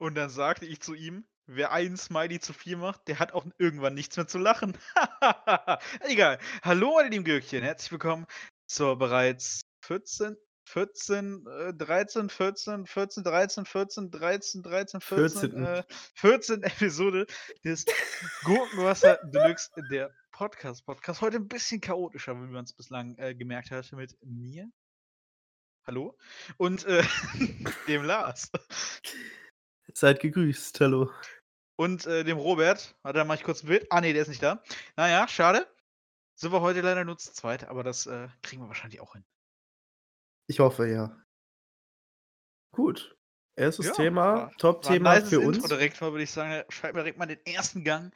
Und dann sagte ich zu ihm, wer einen Smiley zu viel macht, der hat auch irgendwann nichts mehr zu lachen. Egal. Hallo, meine lieben Gürkchen. Herzlich willkommen zur bereits 14, 14, äh, 13, 14, 14, 13, 14, 13, 13, 14, 14. äh, 14 Episode des Gurkenwasser Deluxe, der Podcast. Podcast heute ein bisschen chaotischer, wie man es bislang äh, gemerkt hat, mit mir. Hallo? Und äh, dem Lars. Seid gegrüßt, hallo. Und äh, dem Robert. Warte, dann mach ich kurz ein Bild. Ah, nee, der ist nicht da. Naja, schade. Sind wir heute leider nur zu zweit, aber das äh, kriegen wir wahrscheinlich auch hin. Ich hoffe, ja. Gut. Erstes Ja, Thema, Top-Thema für Intro uns. direkt mal, würde ich sagen. Schreib mir direkt mal den ersten Gang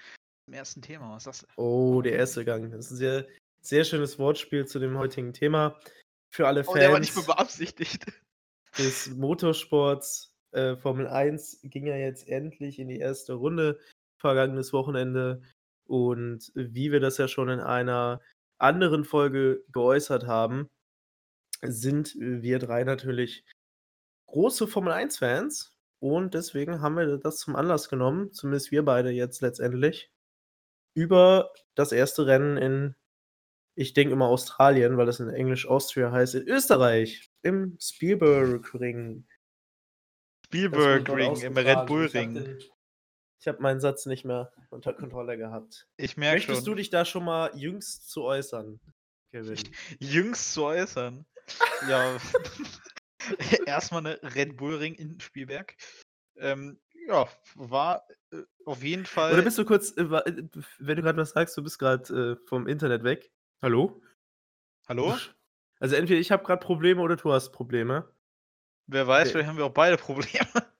im ersten Thema. Was du? Oh, der erste Gang. Das ist ein sehr, sehr schönes Wortspiel zu dem heutigen Thema. Für alle Oh, der war nicht Fans mehr beabsichtigt. des Motorsports. Äh, Formel 1 ging ja jetzt endlich in die erste Runde vergangenes Wochenende. Und wie wir das ja schon in einer anderen Folge geäußert haben, sind wir drei natürlich große Formel 1-Fans. Und deswegen haben wir das zum Anlass genommen, zumindest wir beide jetzt letztendlich, über das erste Rennen in, ich denke immer Australien, weil das in Englisch Austria heißt, in Österreich, im Spielberg-Ring. Spielberg Das wurde Ring, dort im Red Bull ausgetragen. Ich habe meinen Satz nicht mehr unter Kontrolle gehabt. Ich merke Möchtest schon. du dich da schon mal jüngst zu äußern, Kevin? jüngst zu äußern. ja. Erstmal eine Red Bull Ring in Spielberg. Ähm, ja, war äh, auf jeden Fall. Oder bist du kurz, äh, äh, wenn du gerade was sagst, du bist gerade äh, vom Internet weg. Hallo? Hallo? Also entweder ich habe gerade Probleme oder du hast Probleme. Wer weiß, Okay. vielleicht haben wir auch beide Probleme.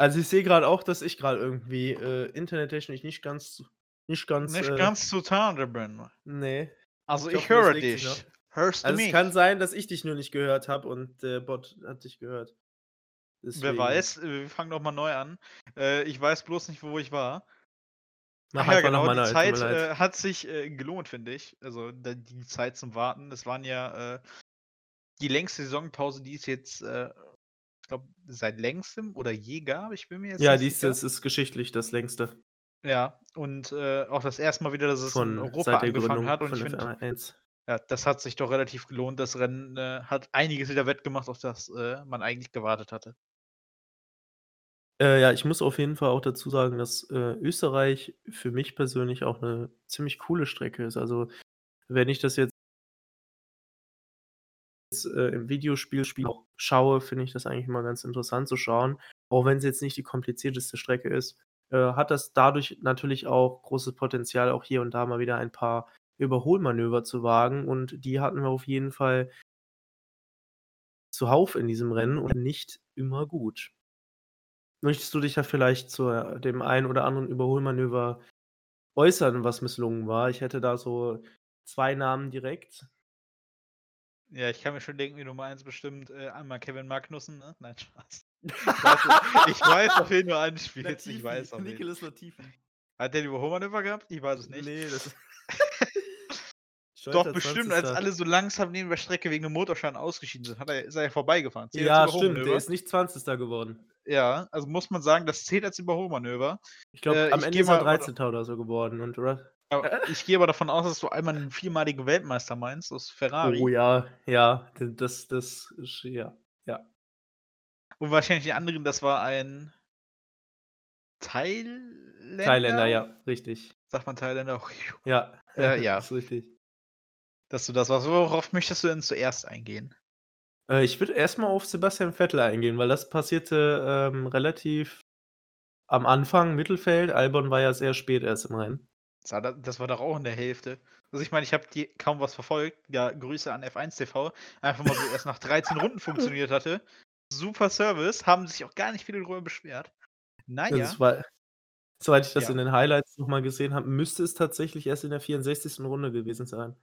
Also ich sehe gerade auch, dass ich gerade irgendwie äh, internettechnisch nicht ganz, nicht ganz, Nicht äh, ganz zu Tande bin. nee. Also Ich ich, hoffe, höre dich. Hörst du Also mich? es kann sein, dass ich dich nur nicht gehört habe und der Bot hat dich gehört. Wer Deswegen weiß, äh, wir fangen doch mal neu an. Äh, ich weiß bloß nicht, wo ich war. Mach Ach ja, genau, die neu. Zeit äh, hat sich äh, gelohnt, finde ich. Also die Zeit zum Warten. Das waren ja äh, die längste Saisonpause, die es jetzt, äh, ich glaube, seit längstem oder je gab. Ich bin mir jetzt Ja, dies das ist geschichtlich das längste Ja, und äh, auch das erste Mal wieder, dass es in von Europa seit der angefangen Gründung hat. Und von ich finde, F1. ja, das hat sich doch relativ gelohnt. Das Rennen äh, hat einiges wieder wettgemacht, auf das äh, man eigentlich gewartet hatte. Äh, ja, ich muss auf jeden Fall auch dazu sagen, dass äh, Österreich für mich persönlich auch eine ziemlich coole Strecke ist. Also wenn ich das jetzt äh, im Videospiel Spiel auch schaue, finde ich das eigentlich immer ganz interessant zu schauen. Auch wenn es jetzt nicht die komplizierteste Strecke ist, äh, hat das dadurch natürlich auch großes Potenzial, auch hier und da mal wieder ein paar Überholmanöver zu wagen. Und die hatten wir auf jeden Fall zuhauf in diesem Rennen und nicht immer gut. Möchtest du dich ja vielleicht zu äh, dem einen oder anderen Überholmanöver äußern, was misslungen war? Ich hätte da so zwei Namen direkt. Ja, ich kann mir schon denken, wie Nummer eins bestimmt äh, einmal Kevin Magnussen, ne? Nein, Spaß. Ich weiß, ich weiß auf jeden Fall anspielst. Ich weiß auf Nicholas Latifi. Hat der die Überholmanöver gehabt? Ich weiß es nicht. Nee, das Doch, bestimmt, als 20. alle so langsam neben der Strecke wegen dem Motorschaden ausgeschieden sind, hat er, ist er ja vorbeigefahren. Zählt Ja, stimmt, der ist nicht 20. geworden. Ja, also muss man sagen, das zählt als Überholmanöver. Ich glaube, Äh, am Ende ist er mal- 13. oder so geworden. Und Aber ich gehe aber davon aus, dass du einmal einen viermaligen Weltmeister meinst, aus Ferrari. oh ja, ja, das, das, ist- ja, ja. Und wahrscheinlich die anderen, das war ein Thailänder. Thailänder, ja, richtig. Sagt man Thailänder? Ja, Äh, ja. ist richtig. Dass du das warst. Worauf möchtest du denn zuerst eingehen? Äh, ich würde erstmal auf Sebastian Vettel eingehen, weil das passierte ähm, relativ am Anfang, Mittelfeld. Albon war ja sehr spät erst im Rennen. Das war, doch auch in der Hälfte. Also ich meine, ich habe kaum was verfolgt. Ja, Grüße an F1 TV. Einfach mal so erst nach 13 Runden funktioniert hatte. Super Service, haben sich auch gar nicht viele darüber beschwert. Naja, Also es war, soweit ich das Ja. in den Highlights nochmal gesehen habe, müsste es tatsächlich erst in der 64. Runde gewesen sein.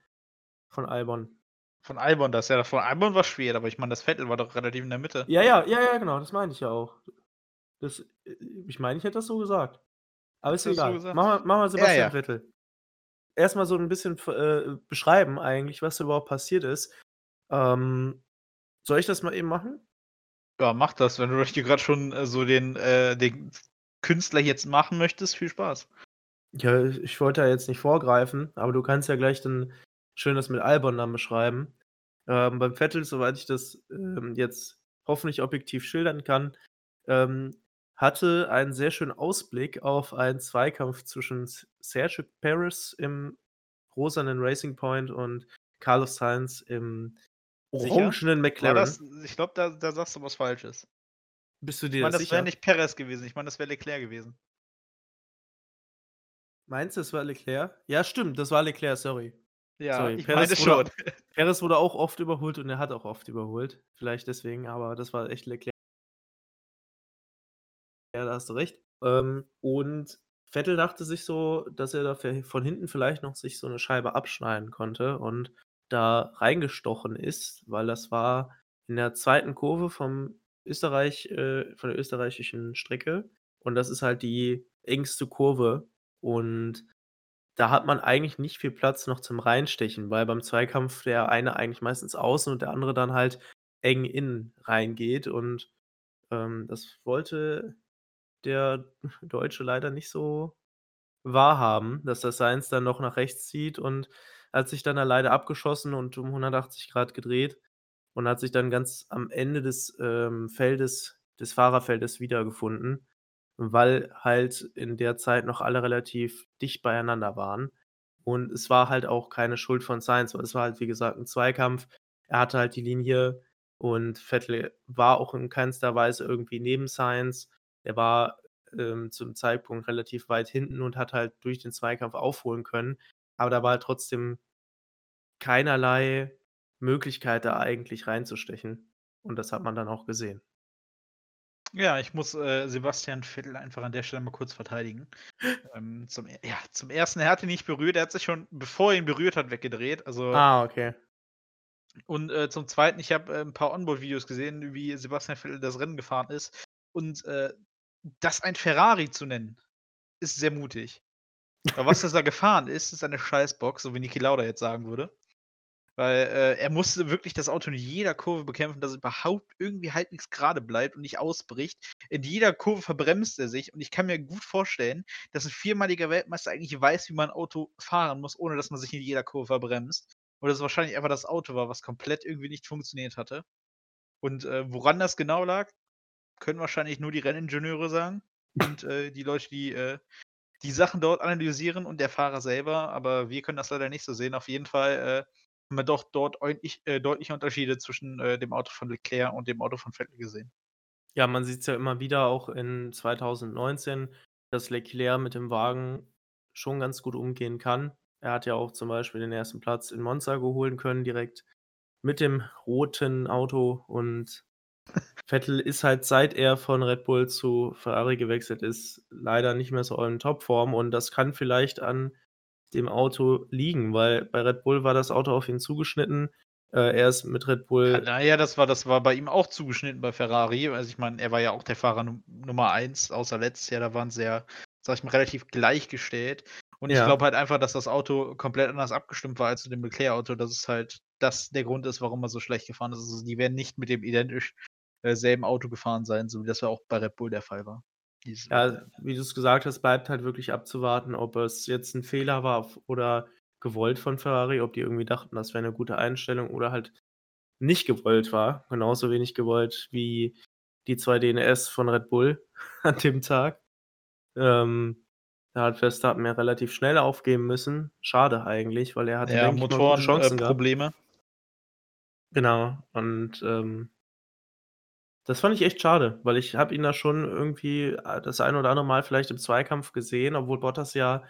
Von Albon. von Albon das. Ja, von Albon war schwer, aber ich meine, das Vettel war doch relativ in der Mitte. Ja, ja, ja, ja, genau, das meine ich ja auch. Das, äh, ich meine, ich hätte das so gesagt. Aber ist so egal. gesagt? Machen wir, machen wir Sebastian ja. Vettel. Erstmal so ein bisschen äh, beschreiben eigentlich, was überhaupt passiert ist. Ähm, soll ich das mal eben machen? Ja, mach das, wenn du dir grad schon, äh, so den äh, den Künstler jetzt machen möchtest, viel Spaß. Ja, ich wollte da jetzt nicht vorgreifen, aber du kannst ja gleich dann schön das mit Albon dann beschreiben. Ähm, beim Vettel, soweit ich das, ähm, jetzt hoffentlich objektiv schildern kann, ähm, hatte einen sehr schönen Ausblick auf einen Zweikampf zwischen Sergio Perez im rosanen Racing Point und Carlos Sainz im Sicher? orangenen War das McLaren. ich glaube, da da sagst du was Falsches. Bist du Ich dir meine, da das wäre sicher? nicht Perez gewesen. Ich meine, das wäre Leclerc gewesen. Meinst du, es war Leclerc? Ja, stimmt, das war Leclerc, sorry. Ja, Sorry, ich Perez meine wurde schon. Perez wurde auch oft überholt und er hat auch oft überholt. Vielleicht deswegen, aber das war echt Leclerc. Ja, da hast du recht. Ähm, und Vettel dachte sich so, dass er da von hinten vielleicht noch sich so 'ne Scheibe abschneiden konnte und da reingestochen ist, weil das war in der 2. Kurve vom Österreich äh, von der österreichischen Strecke und das ist halt die engste Kurve und da hat man eigentlich nicht viel Platz noch zum Reinstechen, weil beim Zweikampf der eine eigentlich meistens außen und der andere dann halt eng innen reingeht und, ähm, das wollte der Deutsche leider nicht so wahrhaben, dass der Sainz dann noch nach rechts zieht und hat sich dann da leider abgeschossen und um 180 Grad gedreht und hat sich dann ganz am Ende des, ähm, Feldes des Fahrerfeldes wiedergefunden, weil halt in der Zeit noch alle relativ dicht beieinander waren. Und es war halt auch keine Schuld von Sainz, weil es war halt, wie gesagt, 'n Zweikampf. Er hatte halt die Linie und Vettel war auch in keinster Weise irgendwie neben Sainz. Er war, ähm, zum Zeitpunkt relativ weit hinten und hat halt durch den Zweikampf aufholen können, aber da war halt trotzdem keinerlei Möglichkeit, da eigentlich reinzustechen und das hat man dann auch gesehen. Ja, ich muss, äh, Sebastian Vettel einfach an der Stelle mal kurz verteidigen. Ähm, zum ja, zum 1., er hat ihn nicht berührt. Er hat sich schon, bevor er ihn berührt hat, weggedreht. Also Ah, okay. und, äh, zum 2., ich habe, äh, 'n paar Onboard-Videos gesehen, wie Sebastian Vettel das Rennen gefahren ist. Und, äh, das ein Ferrari zu nennen, ist sehr mutig. Aber was er da gefahren ist, ist eine Scheißbox, so wie Niki Lauda jetzt sagen würde. Weil, äh, er musste wirklich das Auto in jeder Kurve bekämpfen, dass es überhaupt irgendwie halbwegs gerade bleibt und nicht ausbricht. In jeder Kurve verbremst er sich und ich kann mir gut vorstellen, dass 'n viermaliger Weltmeister eigentlich weiß, wie man Auto fahren muss, ohne dass man sich in jeder Kurve verbremst. Und dass es wahrscheinlich einfach das Auto war, was komplett irgendwie nicht funktioniert hatte. Und, äh, woran das genau lag, können wahrscheinlich nur die Renningenieure sagen und, äh, die Leute, die, äh, die Sachen dort analysieren und der Fahrer selber, aber wir können das leider nicht so sehen. Auf jeden Fall, äh, haben wir doch dort deutlich äh, deutliche Unterschiede zwischen, äh, dem Auto von Leclerc und dem Auto von Vettel gesehen. Ja, man sieht's ja immer wieder auch in 2019, dass Leclerc mit dem Wagen schon ganz gut umgehen kann. Er hat ja auch zum Beispiel den 1. Platz in Monza geholen können, direkt mit dem roten Auto und Vettel ist halt, seit er von Red Bull zu Ferrari gewechselt ist, leider nicht mehr so in Topform und das kann vielleicht an dem Auto liegen, weil bei Red Bull war das Auto auf ihn zugeschnitten. Äh, er ist mit Red Bull ja, das war das war bei ihm auch zugeschnitten bei Ferrari. Also, ich meine, er war ja auch der Fahrer Num Nummer 1, außer letztes Jahr, da waren sie ja, sage ich mal, relativ gleichgestellt. Und ich Ja. glaube halt einfach, dass das Auto komplett anders abgestimmt war als zu dem Leclerc-Auto, dass es halt das der Grund ist, warum er so schlecht gefahren ist. Also, die werden nicht mit dem identisch äh, selben Auto gefahren sein, so wie das ja auch bei Red Bull der Fall war. Dieses Ja, wie du's gesagt hast, bleibt halt wirklich abzuwarten, ob es jetzt 'n Fehler war oder gewollt von Ferrari, ob die irgendwie dachten, das wäre 'ne gute Einstellung oder halt nicht gewollt war. Genauso wenig gewollt wie die 2 DNS von Red Bull an dem Tag. Ähm, da hat Verstappen ja relativ schnell aufgeben müssen. Schade eigentlich, weil er hatte, Ja, denke ich mal, gute Motoren, äh. Probleme. Genau und, ähm das fand ich echt schade, weil ich habe ihn da schon irgendwie, äh, das ein oder andere Mal vielleicht im Zweikampf gesehen, obwohl Bottas ja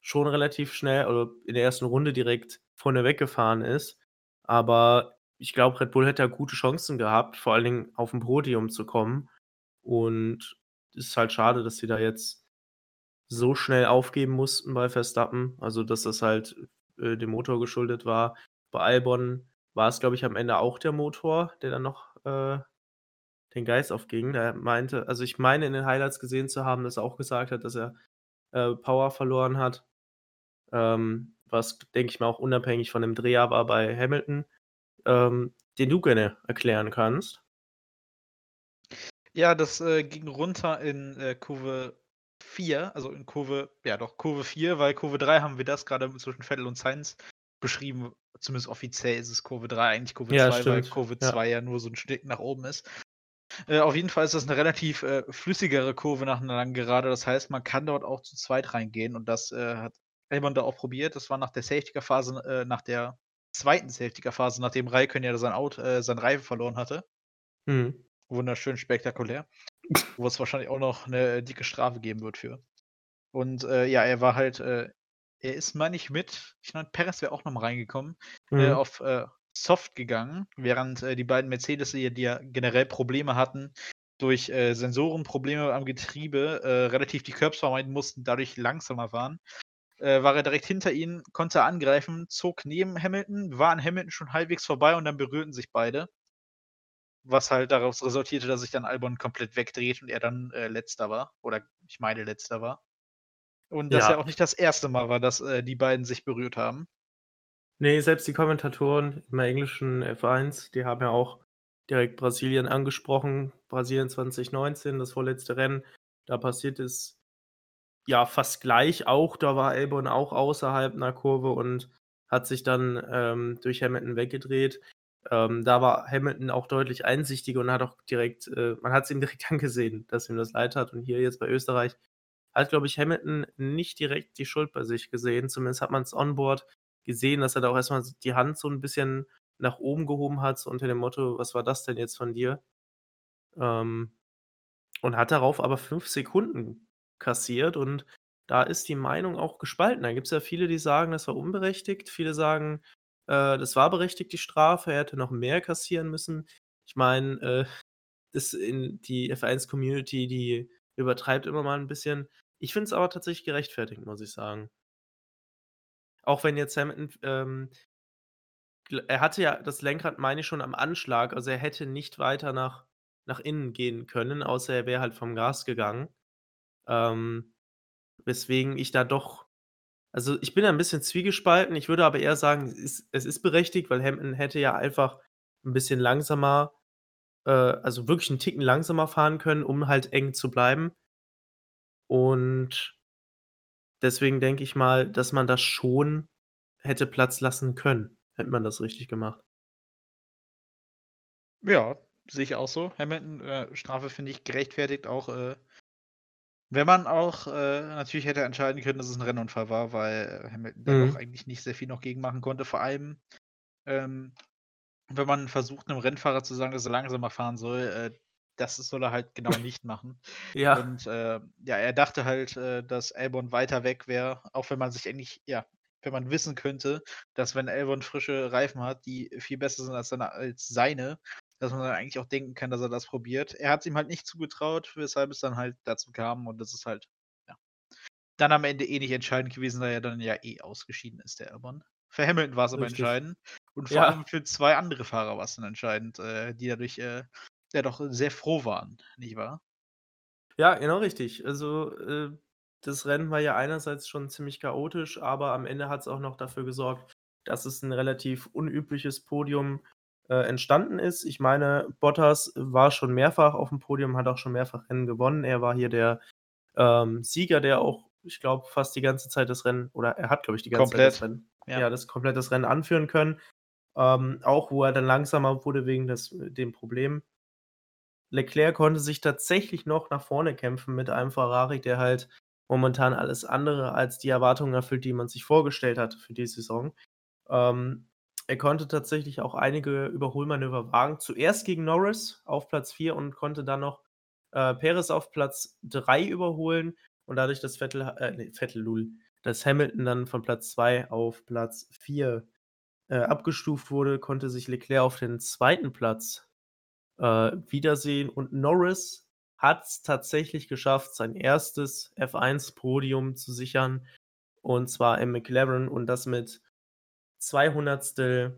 schon relativ schnell oder in der 1. Runde direkt vorne weggefahren ist. Aber ich glaube, Red Bull hätte da gute Chancen gehabt, vor allen Dingen aufm Podium zu kommen. Und ist halt schade, dass sie da jetzt so schnell aufgeben mussten bei Verstappen. Also, dass das halt, äh, dem Motor geschuldet war. Bei Albon war's, glaube ich, am Ende auch der Motor, der dann noch, äh, den Geist aufging. Der meinte also, ich meine in den Highlights gesehen zu haben, dass er auch gesagt hat, dass er, äh, Power verloren hat. Ähm, was, denke ich mal, auch unabhängig von dem Dreher war bei Hamilton, ähm, den du gerne erklären kannst. Ja, das, äh, ging runter in, äh, Kurve 4, also in Kurve ja doch, Kurve 4, weil Kurve 3 haben wir das gerade zwischen Vettel und Sainz beschrieben. Zumindest offiziell ist es Kurve 3, eigentlich Kurve Ja, 2, weil stimmt. Kurve Ja. 2 ja nur so 'n Schnitt nach oben ist. Äh, auf jeden Fall ist das 'ne relativ, äh, flüssigere Kurve nach 'ner langen Gerade. Das heißt, man kann dort auch zu zweit reingehen und das, äh, hat Albon da auch probiert. Das war nach der Safety-Car-Phase äh, nach der 2. Safety-Car-Phase, nachdem Raikkonen ja sein Aut äh, seinen Reifen verloren hatte. Mhm. Wunderschön spektakulär. Wo es wahrscheinlich auch noch 'ne dicke Strafe geben wird für. Und, äh, ja, er war halt, äh er ist, meine ich, mit ich meine, Perez wäre auch noch mal reingekommen, äh, Mhm. auf, äh, Soft gegangen, während, äh, die beiden Mercedes die ja generell Probleme hatten, durch, äh, Sensorenprobleme am Getriebe, äh, relativ die Curbs vermeiden mussten, dadurch langsamer waren. Äh, war er direkt hinter ihnen, konnte angreifen, zog neben Hamilton, war an Hamilton schon halbwegs vorbei und dann berührten sich beide. Was halt daraus resultierte, dass sich dann Albon komplett wegdreht und er dann, äh, Letzter war oder ich meine Letzter war. Und das ja Ja. auch nicht das 1. Mal war, dass, äh, die beiden sich berührt haben. Ne, selbst die Kommentatoren im englischen F1, die haben ja auch direkt Brasilien angesprochen. Brasilien 2019, das vorletzte Rennen, da passiert es ja fast gleich auch. Da war Albon auch außerhalb 'ner Kurve und hat sich dann, ähm, durch Hamilton weggedreht. Ähm, da war Hamilton auch deutlich einsichtiger und hat auch direkt äh, man hat's ihm direkt angesehen, dass ihm das leid hat. Und hier jetzt bei Österreich hat, glaube ich, Hamilton nicht direkt die Schuld bei sich gesehen. Zumindest hat man's onboard gesehen, dass er da auch erst mal s die Hand so 'n bisschen nach oben gehoben hat, so unter dem Motto: „Was war das denn jetzt von dir?“ Ähm, und hat darauf aber 5 Sekunden kassiert und da ist die Meinung auch gespalten. Da gibt's ja viele, die sagen, das war unberechtigt. Viele sagen, äh, das war berechtigt, die Strafe, er hätte noch mehr kassieren müssen. Ich meine, äh, die F1-Community, die übertreibt immer mal 'n bisschen. Ich finde es aber tatsächlich gerechtfertigt, muss ich sagen. Auch wenn jetzt Hamilton ähm er hatte ja das Lenkrad, meine ich, schon am Anschlag. Also, er hätte nicht weiter nach nach innen gehen können, außer er wäre halt vom Gas gegangen. Ähm, weswegen ich da doch also, ich bin da 'n bisschen zwiegespalten. Ich würde aber eher sagen, es ist es ist berechtigt, weil Hamilton hätte ja einfach 'n bisschen langsamer äh, also, wirklich 'n Ticken langsamer fahren können, um halt eng zu bleiben. Und deswegen denke ich mal, dass man das schon hätte Platz lassen können, hätte man das richtig gemacht. Ja, sehe ich auch so. Hamilton, äh, Strafe finde ich gerechtfertigt, auch, äh wenn man auch, äh natürlich hätte entscheiden können, dass es 'n Rennunfall war, weil Hamilton da doch Mhm. eigentlich nicht sehr viel noch gegen machen konnte. Vor allem, ähm, wenn man versucht, 'nem Rennfahrer zu sagen, dass er langsamer fahren soll, äh, das soll er halt genau nicht machen. Ja. Und, äh, ja, er dachte halt, äh, dass Albon weiter weg wäre, auch wenn man sich eigentlich ja, wenn man wissen könnte, dass wenn Albon frische Reifen hat, die viel besser sind als seine als seine, dass man dann eigentlich auch denken kann, dass er das probiert. Er hat's ihm halt nicht zugetraut, weshalb es dann halt dazu kam und das ist halt, ja, dann am Ende eh nicht entscheidend gewesen, da er dann ja eh ausgeschieden ist, der Albon. Für Hamilton war's aber Richtig. entscheidend und vor Ja. allem für 2 andere Fahrer war's dann entscheidend, äh, die dadurch, äh, ja doch sehr froh waren, nicht wahr? Ja, genau richtig. Also, äh, das Rennen war ja einerseits schon ziemlich chaotisch, aber am Ende hat's auch noch dafür gesorgt, dass es 'n relativ unübliches Podium, äh, entstanden ist. Ich meine, Bottas war schon mehrfach auf'm Podium, hat auch schon mehrfach Rennen gewonnen. Er war hier der, ähm, Sieger, der auch, ich glaube, fast die ganze Zeit das Rennen oder er hat, glaube ich, die ganze Zeit das Komplett, Rennen ja. ja, das komplett das Rennen anführen können. Ähm, auch wo er dann langsamer wurde wegen des dem Problem. Leclerc konnte sich tatsächlich noch nach vorne kämpfen mit einem Ferrari, der halt momentan alles andere als die Erwartungen erfüllt, die man sich vorgestellt hatte für die Saison. Ähm, er konnte tatsächlich auch einige Überholmanöver wagen. Zuerst gegen Norris auf Platz 4 und konnte dann noch, äh, Perez auf Platz 3 überholen und dadurch, dass Vettel äh, ne, Vettel, lul, dass Hamilton dann von Platz 2 auf Platz 4, äh, abgestuft wurde, konnte sich Leclerc auf den 2. Platz, wiedersehen und Norris hat's tatsächlich geschafft, sein 1. F1-Podium zu sichern und zwar im McLaren und das mit 200stel,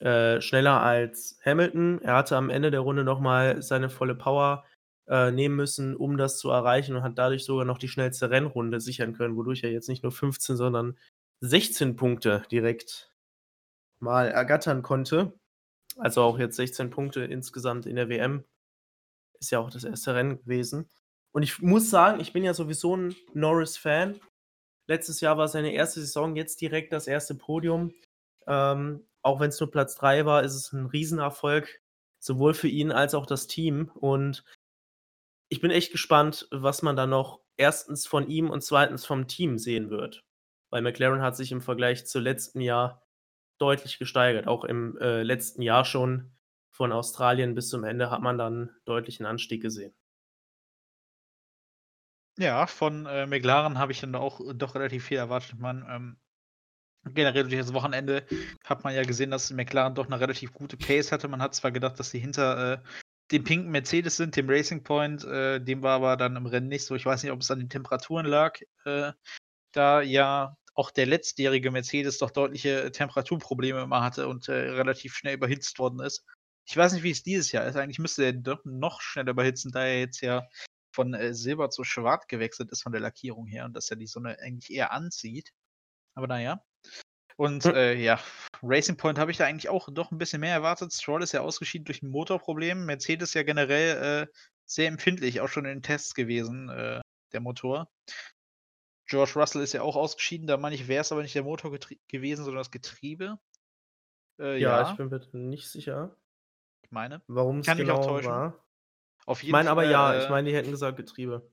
äh, schneller als Hamilton. Er hatte am Ende der Runde noch mal seine volle Power, äh, nehmen müssen, um das zu erreichen und hat dadurch sogar noch die schnellste Rennrunde sichern können, wodurch er jetzt nicht nur 15, sondern 16 Punkte direkt mal ergattern konnte. Also, auch jetzt 16 Punkte insgesamt in der WM. ist ja auch das erste Rennen gewesen. Und ich muss sagen, ich bin ja sowieso ein Norris-Fan. Letztes Jahr war seine erste Saison, jetzt direkt das erste Podium. Ähm, auch wenn es nur Platz 3 war, ist es ein Riesenerfolg, sowohl für ihn als auch das Team. Und ich bin echt gespannt, was man da noch erstens von ihm und zweitens vom Team sehen wird. Weil McLaren hat sich im Vergleich zu letzten Jahr deutlich gesteigert. Auch im äh, letzten Jahr schon von Australien bis zum Ende hat man dann deutlichen Anstieg gesehen. Ja, von äh, McLaren habe ich dann auch äh, doch relativ viel erwartet. Man, ähm, generell durch das Wochenende hat man ja gesehen, dass McLaren doch eine relativ gute Pace hatte. Man hat zwar gedacht, dass sie hinter äh, dem pinken Mercedes sind, dem Racing Point, äh, dem war aber dann im Rennen nicht so. Ich weiß nicht, ob es an den Temperaturen lag, äh, da ja auch der letztjährige Mercedes doch deutliche Temperaturprobleme immer hatte und äh, relativ schnell überhitzt worden ist. Ich weiß nicht, wie es dieses Jahr ist. Eigentlich müsste er doch noch schneller überhitzen, da er jetzt ja von äh, Silber zu Schwarz gewechselt ist von der Lackierung her und dass er die Sonne eigentlich eher anzieht. Aber naja. Und hm. äh, ja, Racing Point habe ich da eigentlich auch doch ein bisschen mehr erwartet. Stroll ist ja ausgeschieden durch ein Motorproblem. Mercedes ja generell äh, sehr empfindlich, auch schon in den Tests gewesen, äh, der Motor. George Russell ist ja auch ausgeschieden, da meine ich, wäre es aber nicht der Motor gewesen, sondern das Getriebe. Äh, ja, ja, ich bin mir nicht sicher. Ich meine. Warum es genau war. Auf jeden ich meine aber ja, ich äh, meine, die hätten gesagt Getriebe.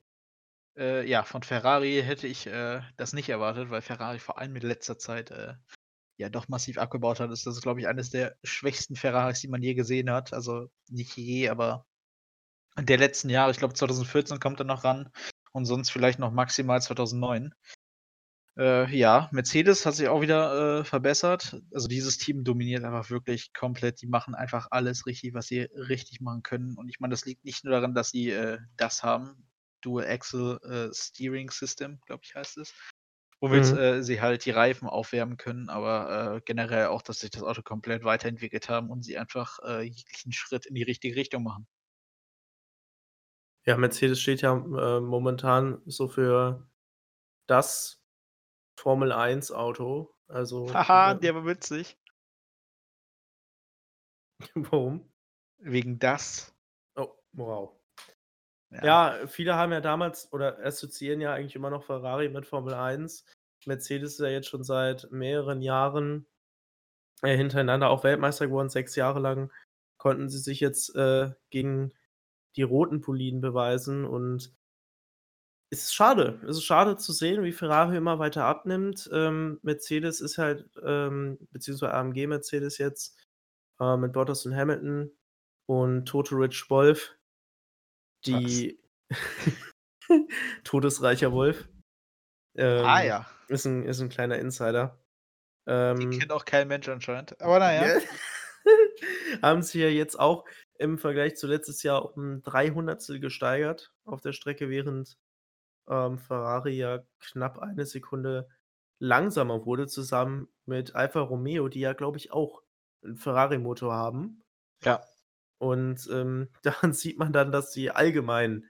Äh, ja, von Ferrari hätte ich äh, das nicht erwartet, weil Ferrari vor allem in letzter Zeit äh, ja doch massiv abgebaut hat. Das ist, glaube ich, eines der schwächsten Ferraris, die man je gesehen hat. Also nicht je, aber der letzten Jahre. Ich glaube, 2014 kommt er noch ran und sonst vielleicht noch maximal 2009. Äh, ja, Mercedes hat sich auch wieder äh, verbessert. Also dieses Team dominiert einfach wirklich komplett. Die machen einfach alles richtig, was sie richtig machen können. Und ich meine, das liegt nicht nur daran, dass sie äh, das haben, Dual Axle äh, Steering System, glaube ich, heißt es. Womit mhm. Äh, sie halt die Reifen aufwärmen können, aber äh, generell auch, dass sich das Auto komplett weiterentwickelt haben und sie einfach jeglichen Schritt in die richtige Richtung machen. Ja, Mercedes steht ja momentan so für das Formel 1 Auto. Also, Haha, der war witzig. Warum? Wegen das. Oh, wow. Ja. ja, viele haben ja damals oder assoziieren ja eigentlich immer noch Ferrari mit Formel 1. Mercedes ist ja jetzt schon seit mehreren Jahren äh, hintereinander auch Weltmeister geworden, sechs Jahre lang konnten sie sich jetzt äh, gegen die roten Polinen beweisen und es ist schade. Es ist schade zu sehen, wie Ferrari immer weiter abnimmt. Ähm, Mercedes ist halt, ähm, beziehungsweise AMG Mercedes jetzt äh, mit Bottas und Hamilton und Toto Rich Wolf, die Todesreicher Wolf. Ähm, ah ja. Ist ein, ist ein kleiner Insider. Ähm, Den kennt auch kein Mensch anscheinend. Aber naja. haben sie ja jetzt auch im Vergleich zu letztes Jahr um 300 gesteigert auf der Strecke, während ähm, Ferrari ja knapp eine Sekunde langsamer wurde, zusammen mit Alfa Romeo, die ja, glaube ich, auch einen Ferrari-Motor haben. Ja. Und ähm, daran sieht man dann, dass sie allgemein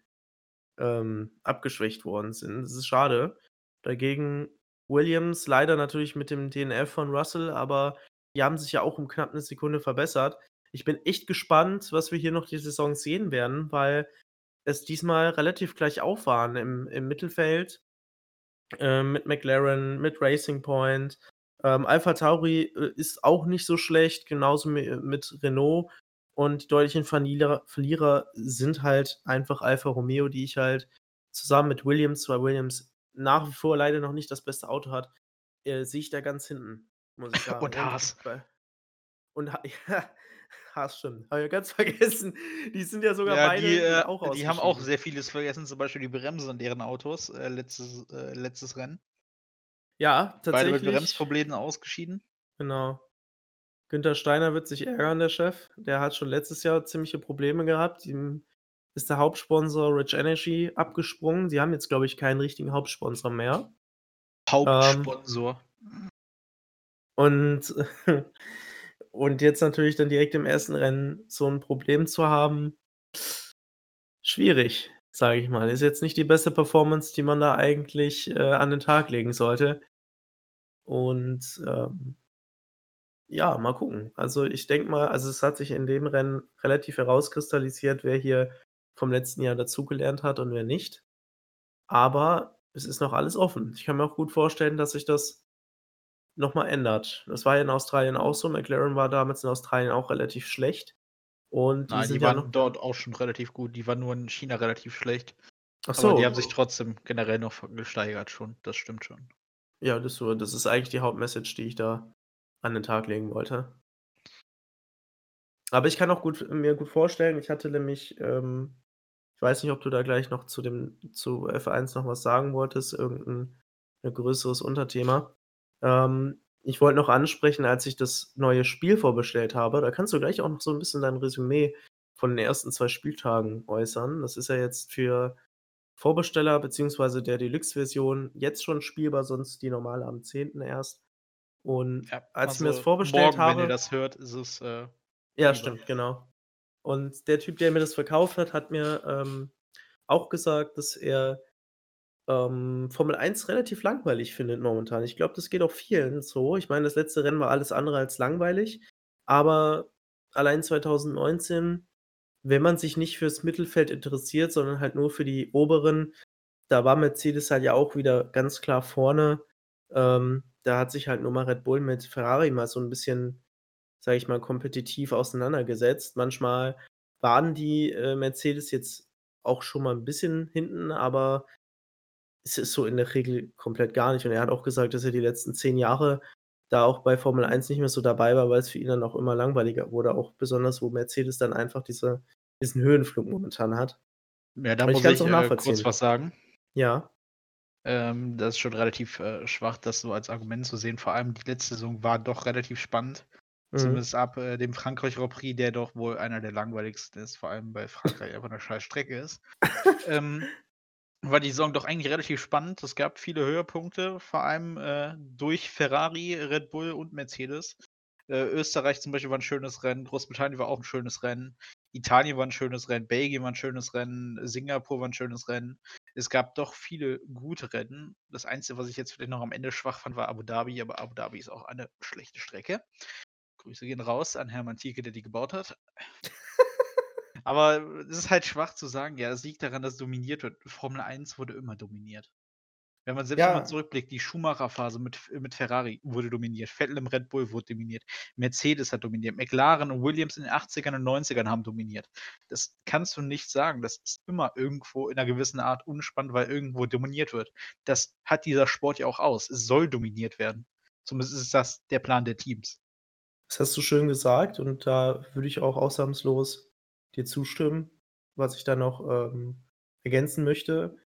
ähm, abgeschwächt worden sind. Das ist schade. Dagegen Williams leider natürlich mit dem DNF von Russell, aber die haben sich ja auch um knapp eine Sekunde verbessert. Ich bin echt gespannt, was wir hier noch die Saison sehen werden, weil es diesmal relativ gleich auf waren im, im Mittelfeld. Äh, mit McLaren, mit Racing Point. Ähm, Alpha Tauri äh, ist auch nicht so schlecht, genauso mit, mit Renault. Und die deutlichen Verlierer, Verlierer sind halt einfach Alfa Romeo, die ich halt zusammen mit Williams, weil Williams nach wie vor leider noch nicht das beste Auto hat, äh, sehe ich da ganz hinten, muss ich sagen. Und Haas. Und, und ja, Haas stimmt. Habe ich ganz vergessen. Die sind ja sogar ja, beide die, äh, auch Die haben auch sehr vieles vergessen, zum Beispiel die Bremsen deren Autos, äh, letztes, äh, letztes Rennen. Ja, tatsächlich. Beide mit Bremsproblemen ausgeschieden. Genau. Günther Steiner wird sich ärgern, der Chef. Der hat schon letztes Jahr ziemliche Probleme gehabt. Ihm ist der Hauptsponsor Rich Energy abgesprungen. Sie haben jetzt, glaube ich, keinen richtigen Hauptsponsor mehr. Hauptsponsor. Ähm, und Und jetzt natürlich dann direkt im ersten Rennen so ein Problem zu haben, schwierig, sage ich mal. Ist jetzt nicht die beste Performance, die man da eigentlich äh, an den Tag legen sollte. Und ähm, ja, mal gucken. Also ich denke mal, also es hat sich in dem Rennen relativ herauskristallisiert, wer hier vom letzten Jahr dazugelernt hat und wer nicht. Aber es ist noch alles offen. Ich kann mir auch gut vorstellen, dass sich das noch mal ändert. Das war ja in Australien auch so. McLaren war damals in Australien auch relativ schlecht. Und die Nein, die ja waren noch dort auch schon relativ gut. Die waren nur in China relativ schlecht. Ach Aber die so. haben sich trotzdem generell noch gesteigert schon. Das stimmt schon. Ja, das so das ist eigentlich die Hauptmessage, die ich da an den Tag legen wollte. Aber ich kann auch gut mir gut vorstellen ich hatte nämlich, ähm ich weiß nicht, ob du da gleich noch zu dem zu F1 noch was sagen wolltest, irgend 'n 'n größeres Unterthema. Ähm, ich wollte noch ansprechen, als ich das neue Spiel vorbestellt habe da kannst du gleich auch noch so 'n bisschen dein Resümee von den ersten 2 Spieltagen äußern. Das ist ja jetzt für Vorbesteller beziehungsweise der Deluxe-Version jetzt schon spielbar, sonst die normale am 10. erst. Und Ja, als ich mir das also vorbestellt morgen, wenn ihr habe das hört, ist es, äh, Ja, stimmt, genau. Und der Typ, der mir das verkauft hat, hat mir, ähm, auch gesagt, dass er, ähm, Formel 1 relativ langweilig findet momentan. Ich glaube, das geht auch vielen so. Ich meine, das letzte Rennen war alles andere als langweilig, aber allein 2019, wenn man sich nicht fürs Mittelfeld interessiert, sondern halt nur für die oberen, da war Mercedes halt ja auch wieder ganz klar vorne. Ähm, da hat sich halt nur mal Red Bull mit Ferrari mal so 'n bisschen, sage ich mal, kompetitiv auseinandergesetzt. Manchmal waren die, äh, Mercedes jetzt auch schon mal 'n bisschen hinten, aber es ist so in der Regel komplett gar nicht. Und er hat auch gesagt, dass er die letzten 10 Jahre da auch bei Formel 1 nicht mehr so dabei war, weil's für ihn dann auch immer langweiliger wurde, auch besonders, wo Mercedes dann einfach diese diesen Höhenflug momentan hat. Ja, da ich muss kann's ich, auch äh, kurz was sagen. Ja. Ähm, das ist schon relativ, äh, schwach, das so als Argument zu sehen. Vor allem die letzte Saison war doch relativ spannend. Mhm. Zumindest ab, äh, dem Frankreich Grand Prix, der doch wohl einer der langweiligsten ist, vor allem weil Frankreich einfach 'ne scheiß Strecke ist. Ähm, war die Saison doch eigentlich relativ spannend. Es gab viele Höhepunkte, vor allem, äh, durch Ferrari, Red Bull und Mercedes. Äh, Österreich zum Beispiel war 'n schönes Rennen, Großbritannien war auch 'n schönes Rennen, Italien war 'n schönes Rennen, Belgien war 'n schönes Rennen, Singapur war 'n schönes Rennen. Es gab doch viele gute Rennen. Das Einzige, was ich jetzt vielleicht noch am Ende schwach fand, war Abu Dhabi, aber Abu Dhabi ist auch eine schlechte Strecke. Grüße gehen raus an Hermann Tielke, der die gebaut hat. Aber es ist halt schwach zu sagen, ja, es liegt daran, dass dominiert wird. Formel 1 wurde immer dominiert. Wenn man selbst Ja. zurückblickt, die Schumacher-Phase mit mit Ferrari wurde dominiert, Vettel im Red Bull wurde dominiert, Mercedes hat dominiert, McLaren und Williams in den 80ern und 90ern haben dominiert. Das kannst du nicht sagen. Das ist immer irgendwo in 'ner gewissen Art unspannend, weil irgendwo dominiert wird. Das hat dieser Sport ja auch aus. Es soll dominiert werden. Zumindest ist das der Plan der Teams. Das hast du schön gesagt und da würde ich auch ausnahmslos dir zustimmen. Was ich da noch, ähm, ergänzen möchte,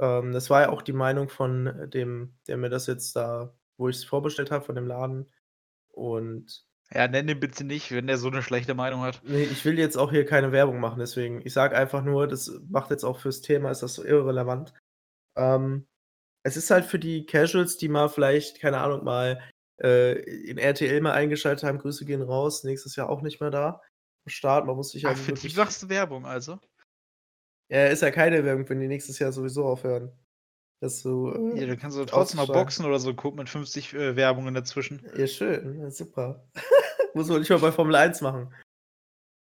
ähm, das war ja auch die Meinung von dem, der mir das jetzt da wo ich's vorbestellt habe, von dem Laden. Und Ja, nenn den bitte nicht, wenn der so 'ne schlechte Meinung hat. Ne, ich will jetzt auch hier keine Werbung machen, deswegen. Ich sage einfach nur, das macht jetzt auch fürs Thema ist das so irrelevant. Ähm, es ist halt für die Casuals, die mal vielleicht, keine Ahnung, mal, äh, in RTL mal eingeschaltet haben, Grüße gehen raus, nächstes Jahr auch nicht mehr da Start. Man muss sich Ach, also für die machst du Werbung also? Ja, ist ja keine Werbung, wenn die nächstes Jahr sowieso aufhören, das so, Ja, äh, dann kannst du doch trotzdem mal. Boxen oder so gucken mit 50, äh, Werbungen dazwischen. Ja, schön, ja super. Muss man nicht mal bei Formel 1 machen.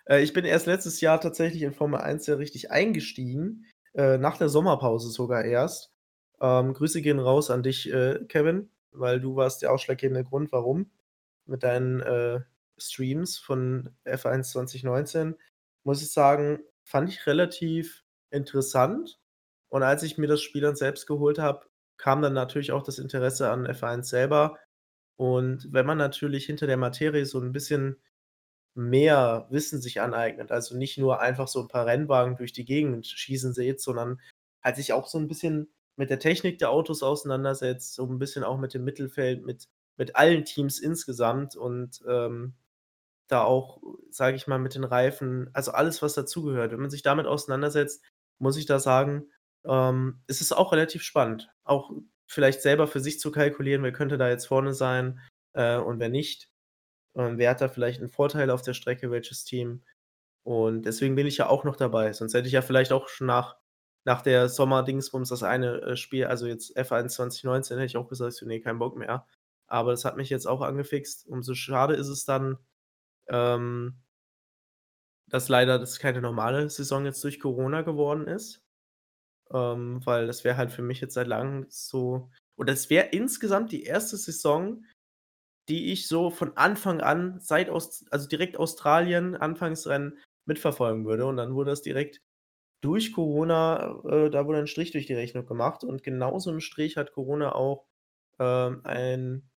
Äh, ich bin erst letztes Jahr tatsächlich in Formel 1 ja richtig eingestiegen, äh, nach der Sommerpause sogar erst. Ähm, Grüße gehen raus an dich, äh, Kevin, weil du warst der ausschlaggebende Grund, warum mit deinen, äh, Streams von F1 2019. Muss ich sagen, fand ich relativ interessant. Und als ich mir das Spiel dann selbst geholt habe, kam dann natürlich auch das Interesse an F1 selber. Und wenn man natürlich hinter der Materie so 'n bisschen mehr Wissen sich aneignet, also nicht nur einfach so 'n paar Rennwagen durch die Gegend schießen sieht, sondern halt sich auch so 'n bisschen mit der Technik der Autos auseinandersetzt, so 'n bisschen auch mit dem Mittelfeld, mit mit allen Teams insgesamt und, ähm, da auch, sage ich mal, mit den Reifen also alles, was dazugehört. Wenn man sich damit auseinandersetzt, muss ich da sagen, ähm, ist es auch relativ spannend. Auch vielleicht selber für sich zu kalkulieren, wer könnte da jetzt vorne sein, äh, und wer nicht. Ähm, wer hat da vielleicht 'n Vorteil auf der Strecke, welches Team? Und deswegen bin ich ja auch noch dabei. Sonst hätte ich ja vielleicht auch schon nach nach der Sommer-Dingsbums das eine, äh, Spiel also jetzt F1 2019 hätte ich auch gesagt, so: „Ne, kein Bock mehr.“ Aber das hat mich jetzt auch angefixt. Umso schade ist es dann, ähm dass leider das keine normale Saison jetzt durch Corona geworden ist. Ähm, weil das wäre halt für mich jetzt seit Langem so oder es wäre insgesamt die erste Saison, die ich so von Anfang an seit Aus also direkt Australien, Anfangsrennen mitverfolgen würde und dann wurde das direkt durch Corona äh, da wurde ein Strich durch die Rechnung gemacht und genauso 'n Strich hat Corona auch, ähm, ein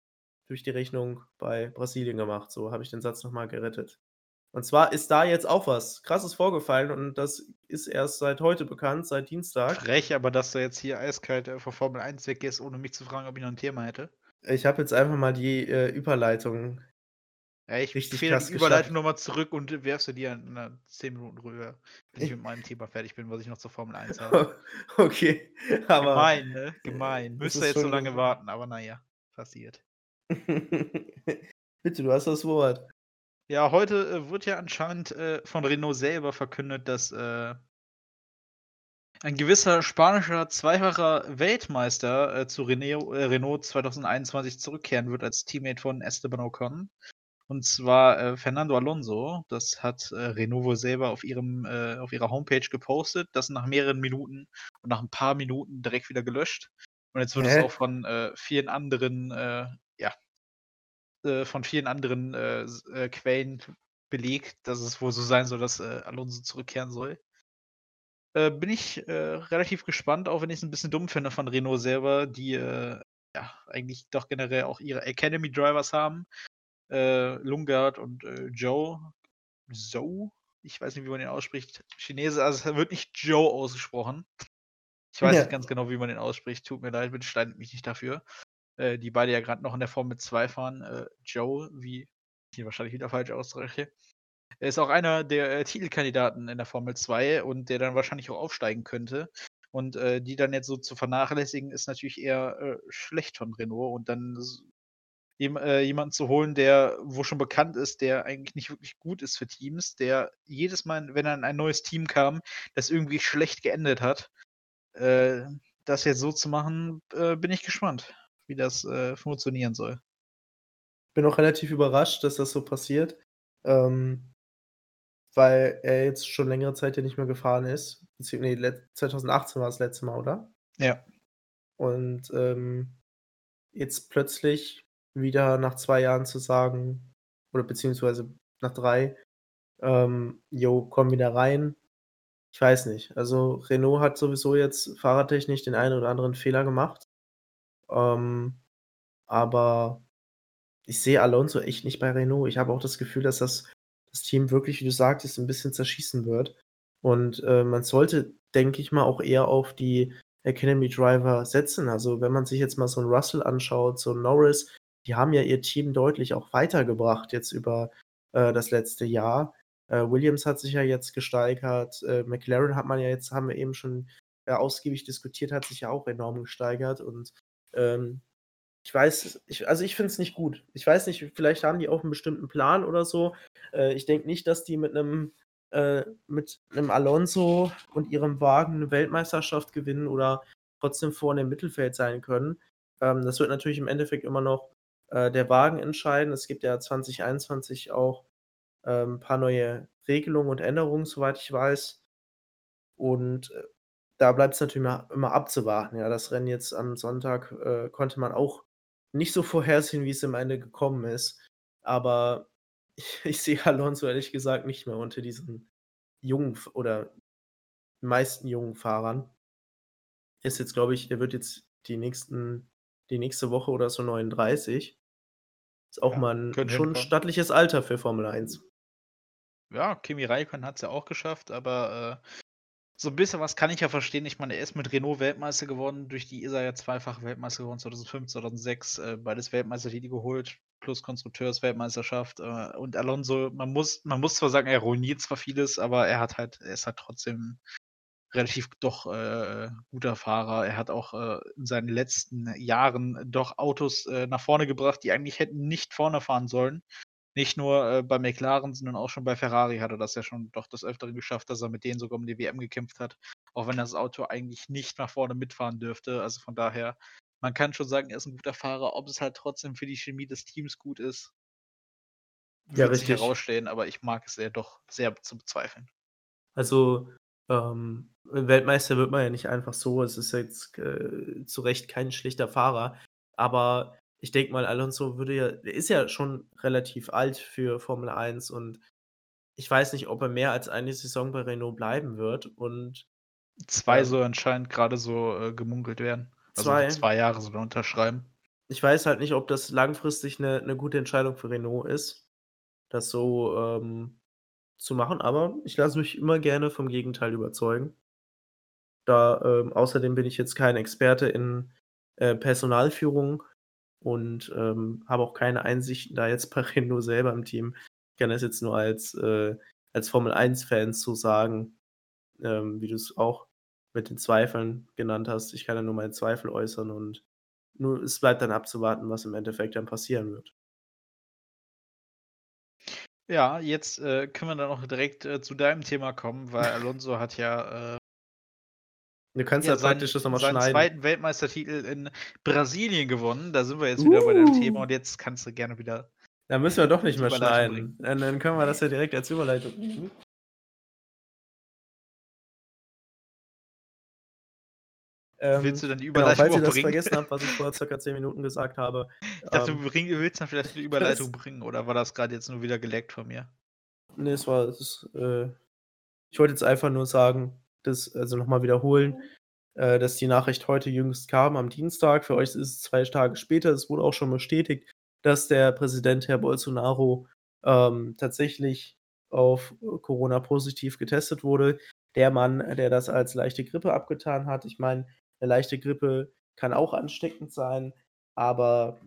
durch die Rechnung bei Brasilien gemacht. So habe ich den Satz noch mal gerettet. Und zwar ist da jetzt auch was Krasses vorgefallen und das ist erst seit heute bekannt, seit Dienstag. Frech, aber dass du jetzt hier eiskalt, äh, von Formel 1 weggehst, ohne mich zu fragen, ob ich noch 'n Thema hätte. Ich habe jetzt einfach mal die, äh, Überleitung Ja, ich richtig krass die Überleitung geschafft. noch mal zurück und werfe sie dir in, äh, 10 Minuten rüber, bis ich mit meinem Thema fertig bin, was ich noch zur Formel 1 habe. Okay, aber Gemein, ne? Gemein. Müsste jetzt so lange warten, aber na ja, passiert. Bitte, du hast das Wort. Ja, heute, äh, wurde ja anscheinend, äh, von Renault selber verkündet, dass, äh ein gewisser spanischer zweifacher Weltmeister, äh, zu Reneo äh, Renault 2021 zurückkehren wird als Teammate von Esteban Ocon. Und zwar, äh, Fernando Alonso. Das hat, Renault wohl selber auf ihrem auf ihrer Homepage gepostet, das nach mehreren Minuten und nach 'n paar Minuten direkt wieder gelöscht. Und jetzt wird es auch Hä? von, vielen anderen, äh, von vielen anderen, äh, äh, Quellen belegt, dass es wohl so sein soll, dass, äh, Alonso zurückkehren soll. Bin ich, relativ gespannt, auch wenn ich's 'n bisschen dumm finde von Renault selber, die, ja, eigentlich doch generell auch ihre Academy Drivers haben. Lundgaard und, äh, Zhou? Ich weiß nicht, wie man den ausspricht. Chinese, also es wird nicht Zhou ausgesprochen. Ich weiß nicht Ja. ganz genau, wie man den ausspricht. Tut mir leid, bitte steinigt mich nicht dafür. Äh, die beide ja grad noch in der Formel 2 fahren. Äh, Zhou, wie ich ihn wahrscheinlich wieder falsch ausspreche. Ist auch einer der, äh, Titelkandidaten in der Formel 2 und der dann wahrscheinlich auch aufsteigen könnte. Und, äh, die dann jetzt so zu vernachlässigen, ist natürlich eher, äh, schlecht von Renault und dann jem äh, jemanden zu holen, der wo schon bekannt ist, der eigentlich nicht wirklich gut ist für Teams, der jedes Mal, wenn er in ein neues Team kam, das irgendwie schlecht geendet hat. Das jetzt so zu machen, bin ich gespannt, wie das, äh, funktionieren soll. Bin auch relativ überrascht, dass das so passiert, ähm weil er jetzt schon längere Zeit ja nicht mehr gefahren ist. Ne, let 2018 war das letzte Mal, oder? Ja. Und, ähm, jetzt plötzlich wieder nach 2 Jahren zu sagen oder beziehungsweise nach 3, ähm: „Jo, komm wieder rein.“ Ich weiß nicht. Also, Renault hat sowieso jetzt fahrertechnisch den einen oder anderen Fehler gemacht. Ähm, aber ich sehe Alonso echt nicht bei Renault. Ich habe auch das Gefühl, dass das das Team wirklich, wie du sagtest, 'n bisschen zerschießen wird. Und, äh, man sollte, denke ich mal, auch eher auf die Academy Driver setzen. Also, wenn man sich jetzt mal so 'n Russell anschaut, so 'n Norris, die haben ja ihr Team deutlich auch weitergebracht jetzt über, äh, das letzte Jahr. Äh, Williams hat sich ja jetzt gesteigert. Äh, McLaren hat man ja jetzt haben wir eben schon, ja, ausgiebig diskutiert, hat sich ja auch enorm gesteigert und, ähm, ich weiß ich also, ich finde es nicht gut. Ich weiß nicht, vielleicht haben die auch 'n bestimmten Plan oder so. Äh, ich denke nicht, dass die mit 'nem äh, mit 'nem Alonso und ihrem Wagen 'ne Weltmeisterschaft gewinnen oder trotzdem vorne im Mittelfeld sein können. Ähm, das wird natürlich im Endeffekt immer noch, äh, der Wagen entscheiden. Es gibt ja 2021 auch, ähm, paar neue Regelungen und Änderungen, soweit ich weiß. Und, da bleibt's natürlich immer immer abzuwarten. Ja, das Rennen jetzt am Sonntag, äh, konnte man auch nicht so vorhersehen, wie's am Ende gekommen ist. Aber ich ich sehe Alonso ehrlich gesagt nicht mehr unter diesen jungen oder meisten jungen Fahrern. Ist jetzt, glaube ich er wird jetzt die nächsten die nächste Woche oder so 39. Ist auch Ja, mal 'n könnte schon stattliches Alter für Formel 1. Ja, Kimi Räikkönen hat's ja auch geschafft, aber, äh, so 'n bisschen was kann ich ja verstehen. Ich meine, er ist mit Renault Weltmeister geworden. Durch die ist er ja zweifach Weltmeister geworden, 2005, 2006, äh, beides Weltmeistertitel geholt plus Konstrukteursweltmeisterschaft. Äh, und Alonso, man muss man muss zwar sagen, er ruiniert zwar vieles, aber er hat halt er ist halt trotzdem relativ doch, äh, guter Fahrer. Er hat auch, äh, in seinen letzten Jahren doch Autos, äh, nach vorne gebracht, die eigentlich hätten nicht vorne fahren sollen. Nicht nur, äh, bei McLaren, sondern auch schon bei Ferrari hat er das ja schon doch des Öfteren geschafft, dass er mit denen sogar um die WM gekämpft hat, auch wenn das Auto eigentlich nicht nach vorne mitfahren dürfte. Also, von daher, man kann schon sagen, er ist 'n guter Fahrer. Ob es halt trotzdem für die Chemie des Teams gut ist Ja, richtig. herausstellen, aber ich mag es eher doch sehr zu bezweifeln. Also, ähm, Weltmeister wird man ja nicht einfach so. Es ist jetzt, äh, zu Recht kein schlechter Fahrer, aber ich denke mal, Alonso würde ja der ist ja schon relativ alt für Formel 1 und ich weiß nicht, ob er mehr als eine Saison bei Renault bleiben wird und 2 ähm soll anscheinend grade so, äh, gemunkelt werden. Also 2? 2 Jahre er unterschreiben. Ich weiß halt nicht, ob das langfristig 'ne 'ne gute Entscheidung für Renault ist, das so, ähm, zu machen, aber ich lasse mich immer gerne vom Gegenteil überzeugen. Da, ähm außerdem bin ich jetzt kein Experte in, äh, Personalführung und, ähm, habe auch keine Einsichten da jetzt bei Renault selber im Team. Ich kann das jetzt nur als, äh als Formel-1-Fan so sagen, ähm, wie du's auch mit den Zweifeln genannt hast. Ich kann ja nur meine Zweifel äußern und nur es bleibt dann abzuwarten, was im Endeffekt dann passieren wird. Ja, jetzt, äh, können wir dann auch direkt, äh, zu deinem Thema kommen, weil Alonso hat ja, äh Du kannst ja, ja praktisch seinen das noch mal seinen schneiden. 2. Weltmeistertitel in Brasilien gewonnen. Da sind wir jetzt wieder bei dem Thema Uh. und jetzt kannst du gerne wieder Da müssen wir doch nicht die mehr schneiden. Dann dann können wir das ja direkt als Überleitung. Willst Ähm, du dann die genau, Überleitung falls ihr das bringen? vergessen habt, was ich vor circa 10 Minuten gesagt habe, Ich dachte, ähm du bring willst dann vielleicht 'ne Überleitung bringen oder war das grad jetzt nur wieder geleckt von mir? Ne, es war es ist, äh ich wollte jetzt einfach nur sagen, dass also noch mal wiederholen, äh, dass die Nachricht heute jüngst kam am Dienstag. Für euch ist es 2 Tage später. Es wurde auch schon bestätigt, dass der Präsident Herr Bolsonaro, ähm, tatsächlich auf Corona positiv getestet wurde. Der Mann, der das als leichte Grippe abgetan hat. Ich meine, 'ne leichte Grippe kann auch ansteckend sein, aber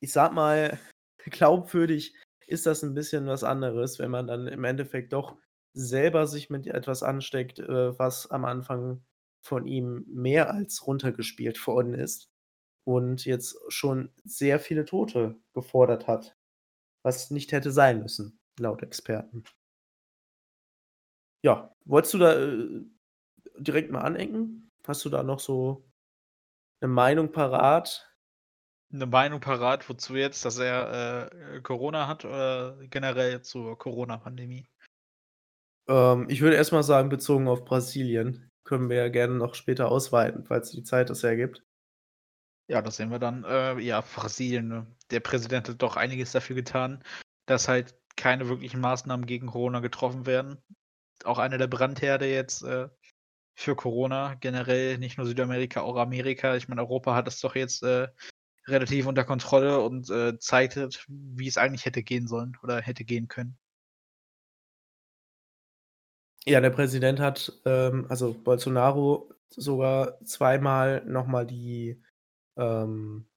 ich sage mal, glaubwürdig ist das 'n bisschen was anderes, wenn man dann im Endeffekt doch selber sich mit etwas ansteckt, äh, was am Anfang von ihm mehr als runtergespielt worden ist und jetzt schon sehr viele Tote gefordert hat, was nicht hätte sein müssen, laut Experten. Ja, wolltest du da, äh, direkt mal anecken? Hast du da noch so 'ne Meinung parat? 'Ne Meinung parat, wozu jetzt, dass er, äh, Corona hat oder generell zur Corona-Pandemie? Ähm, ich würde erst mal sagen, bezogen auf Brasilien. Können wir ja gerne noch später ausweiten, falls die Zeit das hergibt. Ja, das sehen wir dann. Äh, ja, Brasilien, ne? Der Präsident hat doch einiges dafür getan, dass halt keine wirklichen Maßnahmen gegen Corona getroffen werden. Auch einer der Brandherde jetzt, äh, für Corona, generell nicht nur Südamerika, auch Amerika. Ich meine, Europa hat das doch jetzt, äh, relativ unter Kontrolle und, äh, zeigt wie es eigentlich hätte gehen sollen oder hätte gehen können. Ja, der Präsident hat, ähm also Bolsonaro sogar zweimal noch mal die, ähm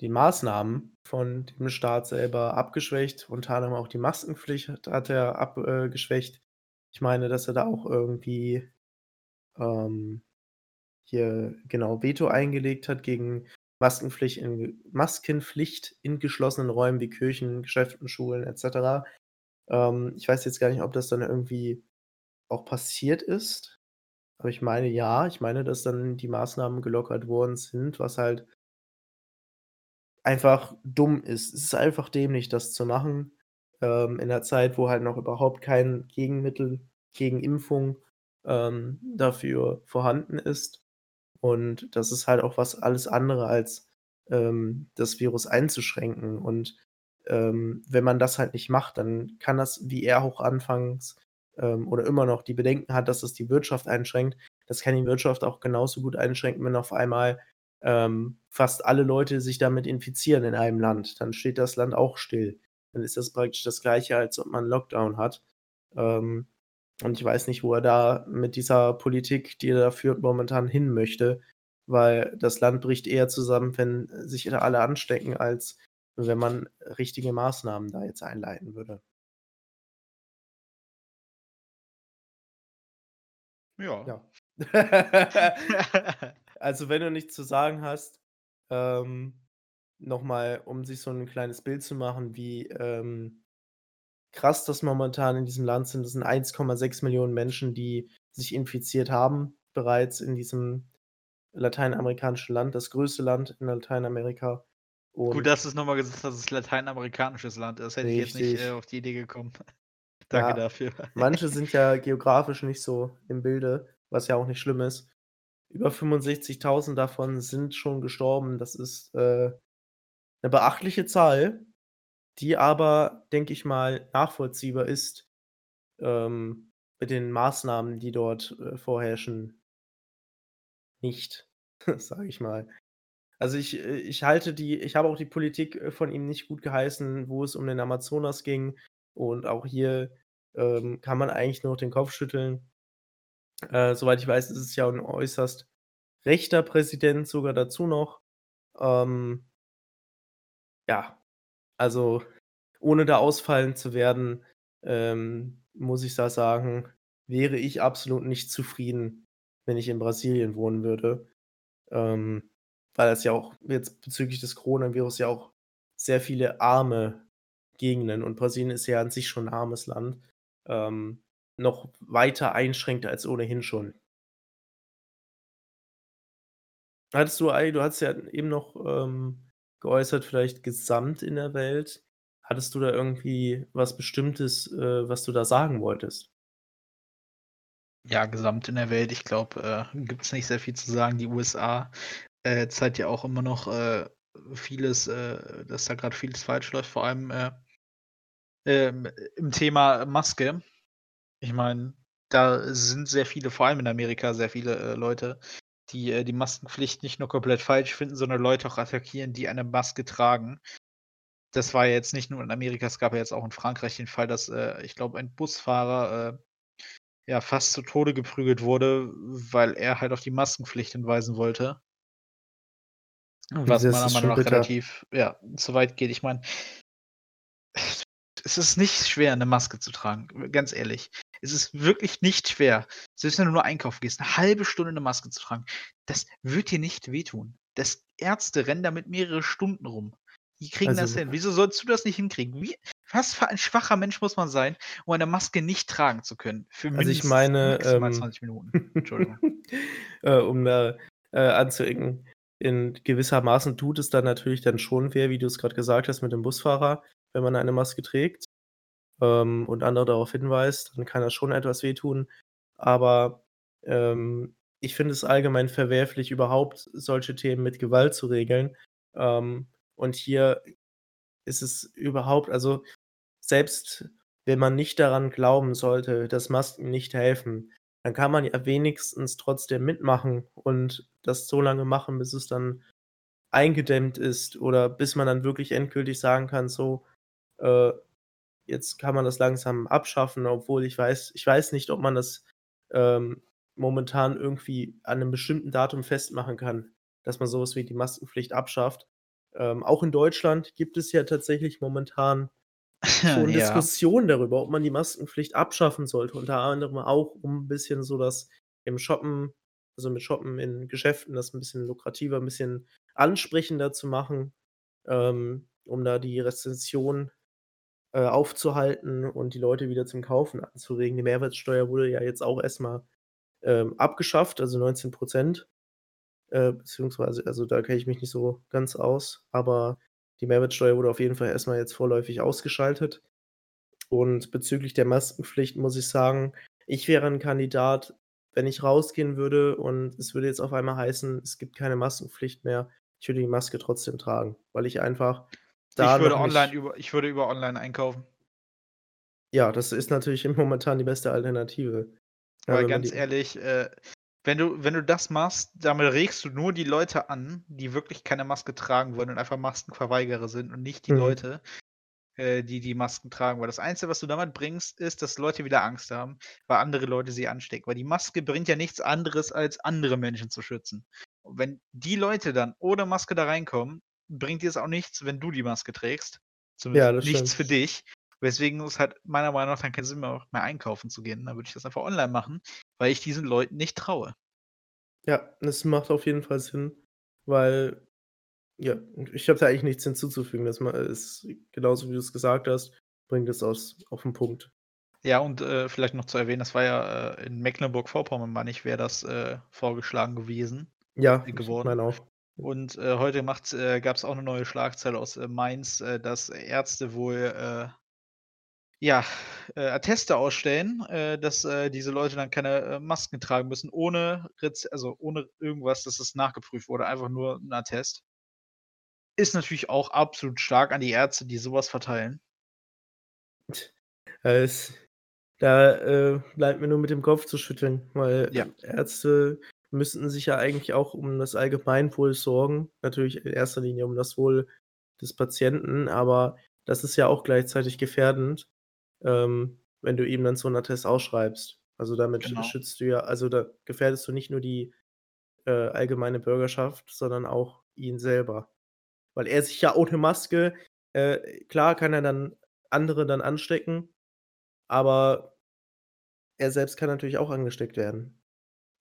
die Maßnahmen von dem Staat selber abgeschwächt. Unter anderem auch die Maskenpflicht hat er ab äh. Ich meine, dass er da auch irgendwie, ähm, hier genau Veto eingelegt hat gegen Maskenpflicht in Maskenpflicht in geschlossenen Räumen wie Kirchen, Geschäften, Schulen et cetera. Ähm, ich weiß jetzt gar nicht, ob das dann irgendwie auch passiert ist, aber ich meine ja. Ich meine, dass dann die Maßnahmen gelockert worden sind, was halt einfach dumm ist. Es ist einfach dämlich, das zu machen, ähm, in 'ner Zeit, wo halt noch überhaupt kein Gegenmittel gegen Impfung, ähm, dafür vorhanden ist. Und das ist halt auch was alles andere als, ähm, das Virus einzuschränken. Und, ähm, wenn man das halt nicht macht, dann kann das, wie er auch anfangs, ähm, oder immer noch die Bedenken hat, dass es die Wirtschaft einschränkt. Das kann die Wirtschaft auch genauso gut einschränken, wenn auf einmal, ähm, fast alle Leute sich damit infizieren in einem Land. Dann steht das Land auch still. Dann ist das praktisch das Gleiche, als ob man Lockdown hat. Ähm, und ich weiß nicht, wo er da mit dieser Politik, die er da führt, momentan hin möchte, weil das Land bricht eher zusammen, wenn sich alle anstecken, als wenn man richtige Maßnahmen da jetzt einleiten würde. Ja. Ja. Also, wenn du nichts zu sagen hast, ähm, noch mal, um sich so 'n kleines Bild zu machen, wie, ähm, krass das momentan in diesem Land sind. Das sind 1,6 Menschen, die sich infiziert haben bereits in diesem lateinamerikanischen Land, das größte Land in Lateinamerika. Gut, Und dass du's noch mal gesagt hast, dass es lateinamerikanisches Land ist. Hätte ich jetzt nicht, äh, Richtig. auf die Idee gekommen. Danke Ja, dafür. manche sind ja geografisch nicht so im Bilde, was ja auch nicht schlimm ist. Über 65.000 davon sind schon gestorben. Das ist, äh, 'ne beachtliche Zahl, die aber, denke ich mal, nachvollziehbar ist, ähm, mit den Maßnahmen, die dort, äh, vorherrschen nicht, sage ich mal. Also, ich äh, ich halte die ich habe auch die Politik, äh, von ihm nicht gut geheißen, wo es um den Amazonas ging. Und auch hier, ähm, kann man eigentlich nur noch den Kopf schütteln. Äh, soweit ich weiß, ist es ja 'n äußerst rechter Präsident sogar dazu noch. Ähm ja, also, ohne da ausfallend zu werden, ähm, muss ich da sagen, wäre ich absolut nicht zufrieden, wenn ich in Brasilien wohnen würde. Ähm, weil es ja auch jetzt bezüglich des Coronavirus ja auch sehr viele arme Gegenden und Brasilien ist ja an sich schon 'n armes Land, ähm, noch weiter einschränkt als ohnehin schon. Hattest du du hattest ja eben noch, ähm, geäußert, vielleicht gesamt in der Welt. Hattest du da irgendwie was Bestimmtes, äh, was du da sagen wolltest? Ja, gesamt in der Welt, ich glaube, äh, gibt's nicht sehr viel zu sagen. Die USA, äh, zeigt ja auch immer noch, äh, vieles, äh dass da grad vieles falsch läuft, vor allem, äh, ähm, im Thema Maske. Ich meine, da sind sehr viele, vor allem in Amerika, sehr viele, äh, Leute, die, äh, die Maskenpflicht nicht nur komplett falsch finden, sondern Leute auch attackieren, die eine Maske tragen. Das war ja jetzt nicht nur in Amerika, es gab ja jetzt auch in Frankreich den Fall, dass, ich glaube, ein Busfahrer, ja, fast zu Tode geprügelt wurde, weil er halt auf die Maskenpflicht hinweisen wollte. Was Das meiner Meinung nach bitter. relativ, ja, zu weit geht. Ich meine es ist nicht schwer, 'ne Maske zu tragen, ganz ehrlich. Es ist wirklich nicht schwer, selbst wenn du nur einkaufen gehst, 'ne 1/2 Stunde 'ne Maske zu tragen. Das wird dir nicht wehtun. Das Ärzte rennen damit mehrere Stunden rum. Die kriegen das Also hin. Wieso sollst du das nicht hinkriegen? Wie was für ein schwacher Mensch muss man sein, um eine Maske nicht tragen zu können für Also, ich meine, maximal ähm, 20 Minuten? Entschuldigung. äh, um da, äh, anzuecken, in gewissermaßen tut es dann natürlich dann schon weh, wie du's grad gesagt hast mit dem Busfahrer, wenn man eine Maske trägt, ähm, und andere darauf hinweist, dann kann das schon etwas wehtun. Aber, ähm, ich finde es allgemein verwerflich, überhaupt solche Themen mit Gewalt zu regeln. Ähm, und hier ist es überhaupt also, selbst wenn man nicht daran glauben sollte, dass Masken nicht helfen, dann kann man ja wenigstens trotzdem mitmachen und das so lange machen, bis es dann eingedämmt ist oder bis man dann wirklich endgültig sagen kann: „So, äh, jetzt kann man das langsam abschaffen“, obwohl ich weiß ich weiß nicht, ob man das, ähm, momentan irgendwie an 'nem bestimmten Datum festmachen kann, dass man so was wie die Maskenpflicht abschafft. Ähm, auch in Deutschland gibt es ja tatsächlich momentan schon Ja. Diskussionen darüber, ob man die Maskenpflicht abschaffen sollte, unter anderem auch, um 'n bisschen so das im Shoppen also, mit Shoppen in Geschäften das 'n bisschen lukrativer, 'n bisschen ansprechender zu machen, ähm, um da die Rezession, äh, aufzuhalten und die Leute wieder zum Kaufen anzuregen. Die Mehrwertsteuer wurde ja jetzt auch erst mal, ähm, abgeschafft, also 19 %, äh, beziehungsweise also, da kenne ich mich nicht so ganz aus, aber die Mehrwertsteuer wurde auf jeden Fall erst mal jetzt vorläufig ausgeschaltet. Und bezüglich der Maskenpflicht muss ich sagen, ich wäre 'n Kandidat, wenn ich rausgehen würde und es würde jetzt auf einmal heißen, es gibt keine Maskenpflicht mehr. Ich würde die Maske trotzdem tragen, weil ich einfach da Ich würde online über ich würde über online einkaufen. Ja, das ist natürlich momentan die beste Alternative. Ja, Weil ganz ehrlich, äh, wenn du wenn du das machst, damit regst du nur die Leute an, die wirklich keine Maske tragen wollen und einfach Maskenverweigerer sind und nicht die Mhm. Leute, äh, die die Masken tragen. Weil das Einzige, was du damit bringst, ist, dass Leute wieder Angst haben, weil andere Leute sie anstecken. Weil die Maske bringt ja nichts anderes, als andere Menschen zu schützen. Und wenn die Leute dann ohne Maske da reinkommen, bringt dir es auch nichts, wenn du die Maske trägst. Ja, Zumindest das nichts stimmt. für dich. Weswegen es halt meiner Meinung nach dann keinen Sinn mehr macht, mehr einkaufen zu gehen. Dann würde ich das einfach online machen, weil ich diesen Leuten nicht traue. Ja, das macht auf jeden Fall Sinn, weil ja, ich habe da eigentlich nichts hinzuzufügen. Das ist genauso, wie du's gesagt hast, bringt es aus auf 'n Punkt. Ja, und, äh, vielleicht noch zu erwähnen, das war ja, äh, in Mecklenburg-Vorpommern, meine ich, wäre das, äh, vorgeschlagen gewesen Ja, äh, ich geworden. meine auch. Und, äh, heute äh, gab's auch 'ne neue Schlagzeile aus, Mainz, dass Ärzte wohl, ja, äh, Atteste ausstellen, äh, dass, äh, diese Leute dann keine, äh, Masken tragen müssen, ohne Rez also, ohne irgendwas, dass es nachgeprüft wurde, einfach nur 'n Attest. Ist natürlich auch absolut stark an die Ärzte, die so was verteilen. Es da, äh, bleibt mir nur mit dem Kopf zu schütteln, weil Ja. Ärzte müssten sich ja eigentlich auch um das Allgemeinwohl sorgen, natürlich in erster Linie um das Wohl des Patienten, aber das ist ja auch gleichzeitig gefährdend, ähm, wenn du ihm dann so 'n Attest ausschreibst. Also, damit Genau. schützt du ja also, da gefährdest du nicht nur die, äh, allgemeine Bürgerschaft, sondern auch ihn selber. Weil er sich ja ohne Maske äh, klar kann er dann andere dann anstecken, aber er selbst kann natürlich auch angesteckt werden.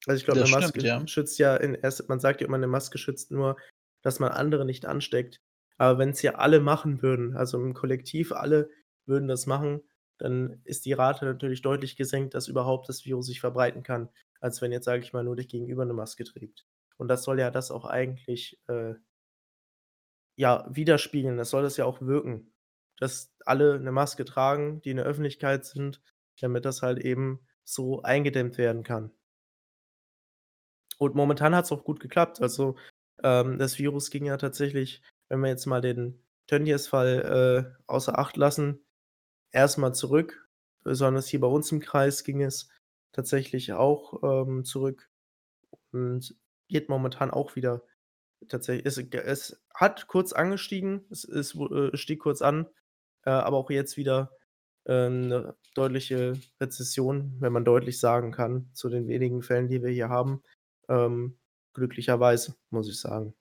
Also, ich glaube, Das 'ne stimmt, Maske ja. schützt ja in erst man sagt ja immer, 'ne Maske schützt nur, dass man andere nicht ansteckt. Aber wenn's ja alle machen würden, also, im Kollektiv alle würden das machen, dann ist die Rate natürlich deutlich gesenkt, dass überhaupt das Virus sich verbreiten kann, als wenn jetzt, sage ich mal, nur dich Gegenüber 'ne Maske trägt. Und das soll ja das auch eigentlich, äh ja, widerspiegeln. Das soll das ja auch wirken, dass alle 'ne Maske tragen, die in der Öffentlichkeit sind, damit das halt eben so eingedämmt werden kann. Und momentan hat's auch gut geklappt. Also, ähm, das Virus ging ja tatsächlich, wenn wir jetzt mal den Tönnies-Fall, äh, außer Acht lassen, erst mal zurück. Besonders hier bei uns im Kreis ging es tatsächlich auch, ähm, zurück und geht momentan auch wieder tatsächlich es es hat kurz angestiegen, es es äh, stieg kurz an, äh, aber auch jetzt wieder, äh, 'ne deutliche Rezession, wenn man deutlich sagen kann, zu den wenigen Fällen, die wir hier haben, ähm, glücklicherweise, muss ich sagen.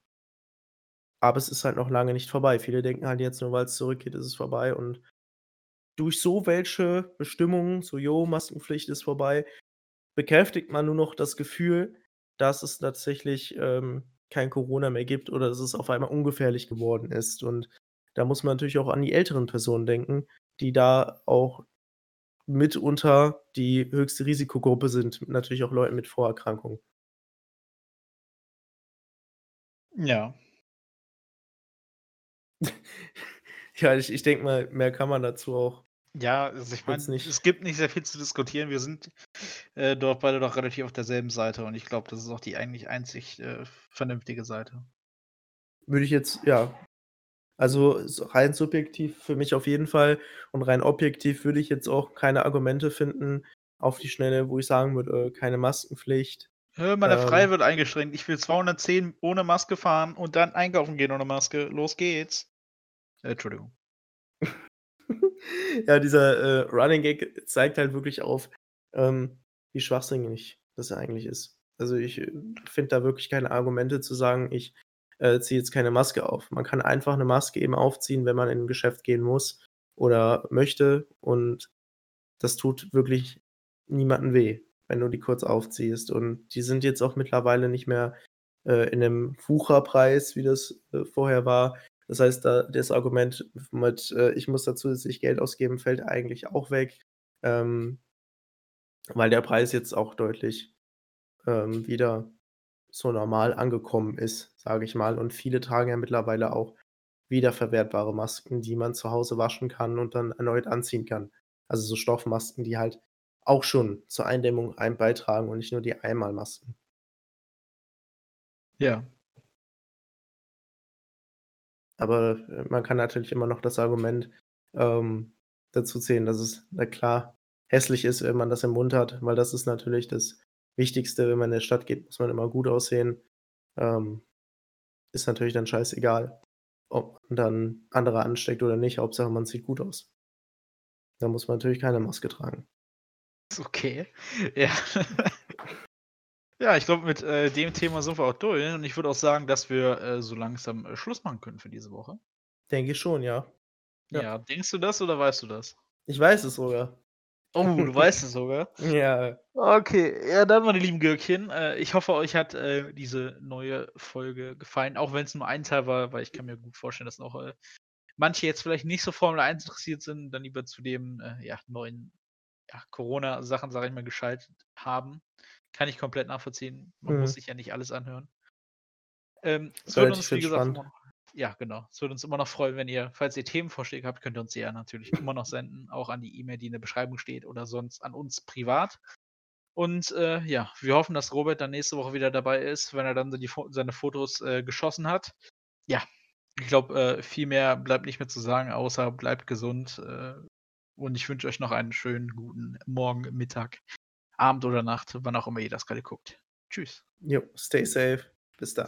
Aber es ist halt noch lange nicht vorbei. Viele denken halt jetzt nur, weil's zurückgeht, ist es vorbei und durch so welche Bestimmungen, so: „Jo, Maskenpflicht ist vorbei“, bekräftigt man nur noch das Gefühl, dass es tatsächlich, ähm, kein Corona mehr gibt oder dass es auf einmal ungefährlich geworden ist. Und da muss man natürlich auch an die älteren Personen denken, die da auch mitunter die höchste Risikogruppe sind, natürlich auch Leuten mit Vorerkrankungen. Ja. Ja, ich ich denke mal, mehr kann man dazu auch Ja, also, ich meine, es gibt nicht sehr viel zu diskutieren. Wir sind, äh, dort beide doch relativ auf derselben Seite und ich glaube, das ist auch die eigentlich einzig, äh, vernünftige Seite. Würde ich jetzt ja. Also, rein subjektiv für mich auf jeden Fall und rein objektiv würde ich jetzt auch keine Argumente finden auf die Schnelle, wo ich sagen würde, äh, keine Maskenpflicht. Meine Ähm Freiheit wird eingeschränkt. Ich will 210 ohne Maske fahren und dann einkaufen gehen ohne Maske. Los geht's. Äh, Entschuldigung. Ja, dieser, äh, Running Gag zeigt halt wirklich auf, ähm, wie schwachsinnig das eigentlich ist. Also, ich, äh, finde da wirklich keine Argumente zu sagen: „Ich, äh, ziehe jetzt keine Maske auf.“ Man kann einfach 'ne Maske eben aufziehen, wenn man in 'n Geschäft gehen muss oder möchte und das tut wirklich niemandem weh, wenn du die kurz aufziehst. Und die sind jetzt auch mittlerweile nicht mehr, äh, in 'nem Wucherpreis, wie das, äh, vorher war. Das heißt, da das Argument mit, äh: „Ich muss da zusätzlich Geld ausgeben“, fällt eigentlich auch weg, ähm weil der Preis jetzt auch deutlich, ähm, wieder so normal angekommen ist, sage ich mal. Und viele tragen ja mittlerweile auch wiederverwertbare Masken, die man zu Hause waschen kann und dann erneut anziehen kann. Also, so Stoffmasken, die halt auch schon zur Eindämmung ein beitragen und nicht nur die Einmalmasken. Ja. Aber, äh, man kann natürlich immer noch das Argument, ähm, dazu zählen, dass es, na klar, hässlich ist, wenn man das im Mund hat, weil das ist natürlich das Wichtigste. Wenn man in der Stadt geht, muss man immer gut aussehen. Ähm, ist natürlich dann scheißegal, ob man dann andere ansteckt oder nicht. Hauptsache, man sieht gut aus. Da muss man natürlich keine Maske tragen. Okay. Ja. Ja, ich glaube, mit, äh, dem Thema sind wir auch durch und ich würde auch sagen, dass wir, äh, so langsam, äh, Schluss machen können für diese Woche. Denke ich schon, ja. Ja. Ja, denkst du das oder weißt du das? Ich weiß es sogar. Oh, du weißt es sogar? Ja. Okay, ja, dann, meine lieben Gürkchen, äh, ich hoffe, euch hat, äh, diese neue Folge gefallen, auch wenn's nur ein Teil war, weil ich kann mir gut vorstellen, dass auch, äh, manche jetzt vielleicht nicht so Formel 1 interessiert sind, dann lieber zu dem, äh, ja, neuen, ja, Corona-Sachen, sage ich mal, geschaltet haben. Kann ich komplett nachvollziehen. Man muss Mhm. sich ja nicht alles anhören. Ähm, es würde uns, wie gesagt, immer noch, ja, genau. Es würde uns immer noch freuen, wenn ihr, falls ihr Themenvorschläge habt, könnt ihr uns die ja natürlich immer noch senden, auch an die E-Mail, die in der Beschreibung steht oder sonst an uns privat. Und äh, ja, wir hoffen, dass Robert dann nächste Woche wieder dabei ist, wenn er dann die, seine Fotos äh, geschossen hat. Ja, ich glaube, äh, viel mehr bleibt nicht mehr zu sagen, außer bleibt gesund. Äh, und ich wünsche euch noch einen schönen, guten Morgen, Mittag, Abend oder Nacht, wann auch immer ihr das gerade guckt. Tschüss. Jo, stay safe. Bis dann.